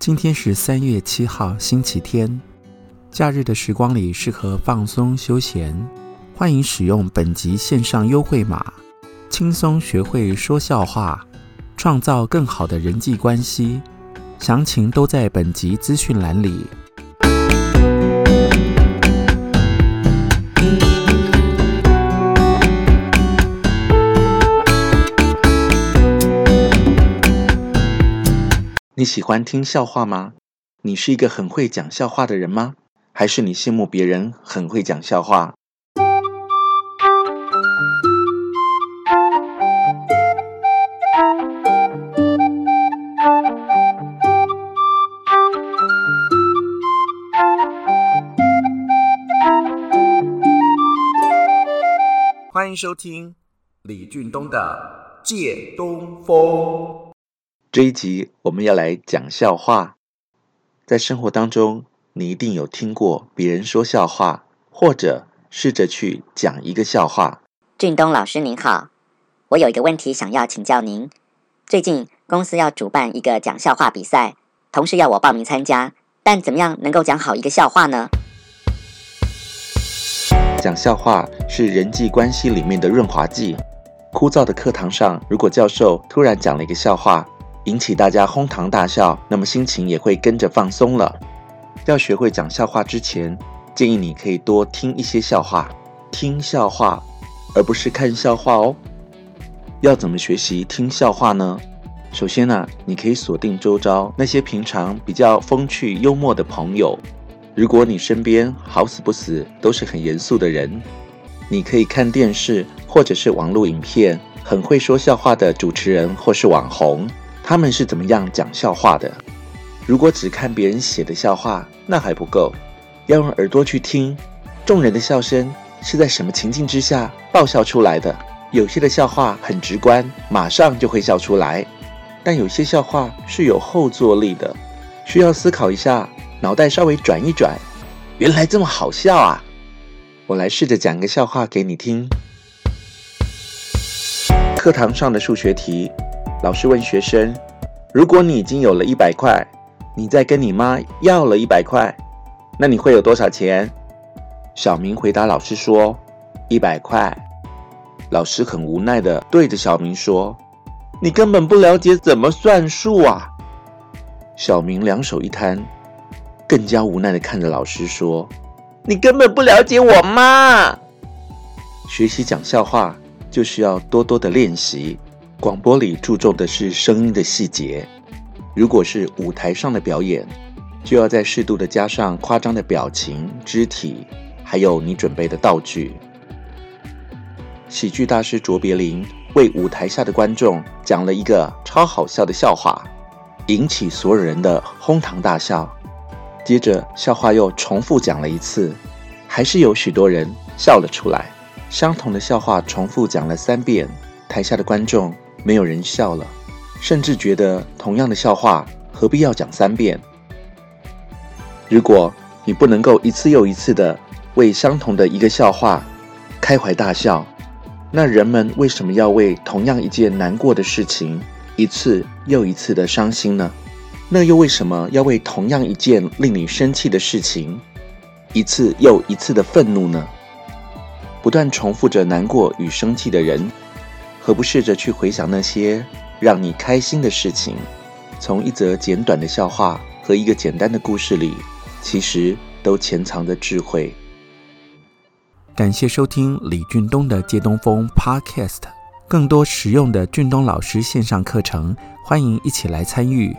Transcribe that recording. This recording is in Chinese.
今天是三月七号，星期天。假日的时光里适合放松休闲，欢迎使用本集线上优惠码，轻松学会说笑话，创造更好的人际关系。详情都在本集资讯栏里。你喜欢听笑话吗？你是一个很会讲笑话的人吗？还是你羡慕别人很会讲笑话？欢迎收听李俊东的《借东风》。这一集我们要来讲笑话。在生活当中，你一定有听过别人说笑话，或者试着去讲一个笑话。俊东老师您好，我有一个问题想要请教您。最近公司要主办一个讲笑话比赛，同事要我报名参加，但怎么样能够讲好一个笑话呢？讲笑话是人际关系里面的润滑剂。枯燥的课堂上，如果教授突然讲了一个笑话，引起大家哄堂大笑，那么心情也会跟着放松了。要学会讲笑话之前，建议你可以多听一些笑话，听笑话，而不是看笑话哦。要怎么学习听笑话呢？首先呢、你可以锁定周遭那些平常比较风趣幽默的朋友。如果你身边好死不死都是很严肃的人，你可以看电视或者是网络影片，很会说笑话的主持人或是网红。他们是怎么样讲笑话的？如果只看别人写的笑话，那还不够，要用耳朵去听，众人的笑声是在什么情境之下爆笑出来的？有些的笑话很直观，马上就会笑出来，但有些笑话是有后坐力的，需要思考一下，脑袋稍微转一转，原来这么好笑啊！我来试着讲个笑话给你听。课堂上的数学题。老师问学生：“如果你已经有了一百块，你再跟你妈要了一百块，那你会有多少钱？”小明回答老师说：“一百块。”老师很无奈的对着小明说：“你根本不了解怎么算数啊！”小明两手一摊，更加无奈的看着老师说：“你根本不了解我妈。”学习讲笑话就需要多多的练习。广播里注重的是声音的细节，如果是舞台上的表演，就要再适度的加上夸张的表情、肢体，还有你准备的道具。喜剧大师卓别林为舞台下的观众讲了一个超好笑的笑话，引起所有人的哄堂大笑。接着笑话又重复讲了一次，还是有许多人笑了出来。相同的笑话重复讲了三遍，台下的观众。没有人笑了，甚至觉得同样的笑话何必要讲三遍？如果你不能够一次又一次的为相同的一个笑话开怀大笑，那人们为什么要为同样一件难过的事情一次又一次的伤心呢？那又为什么要为同样一件令你生气的事情一次又一次的愤怒呢？不断重复着难过与生气的人。何不试着去回想那些让你开心的事情？从一则简短的笑话和一个简单的故事里，其实都潜藏着智慧。感谢收听李俊东的借东风 Podcast，更多实用的俊东老师线上课程，欢迎一起来参与。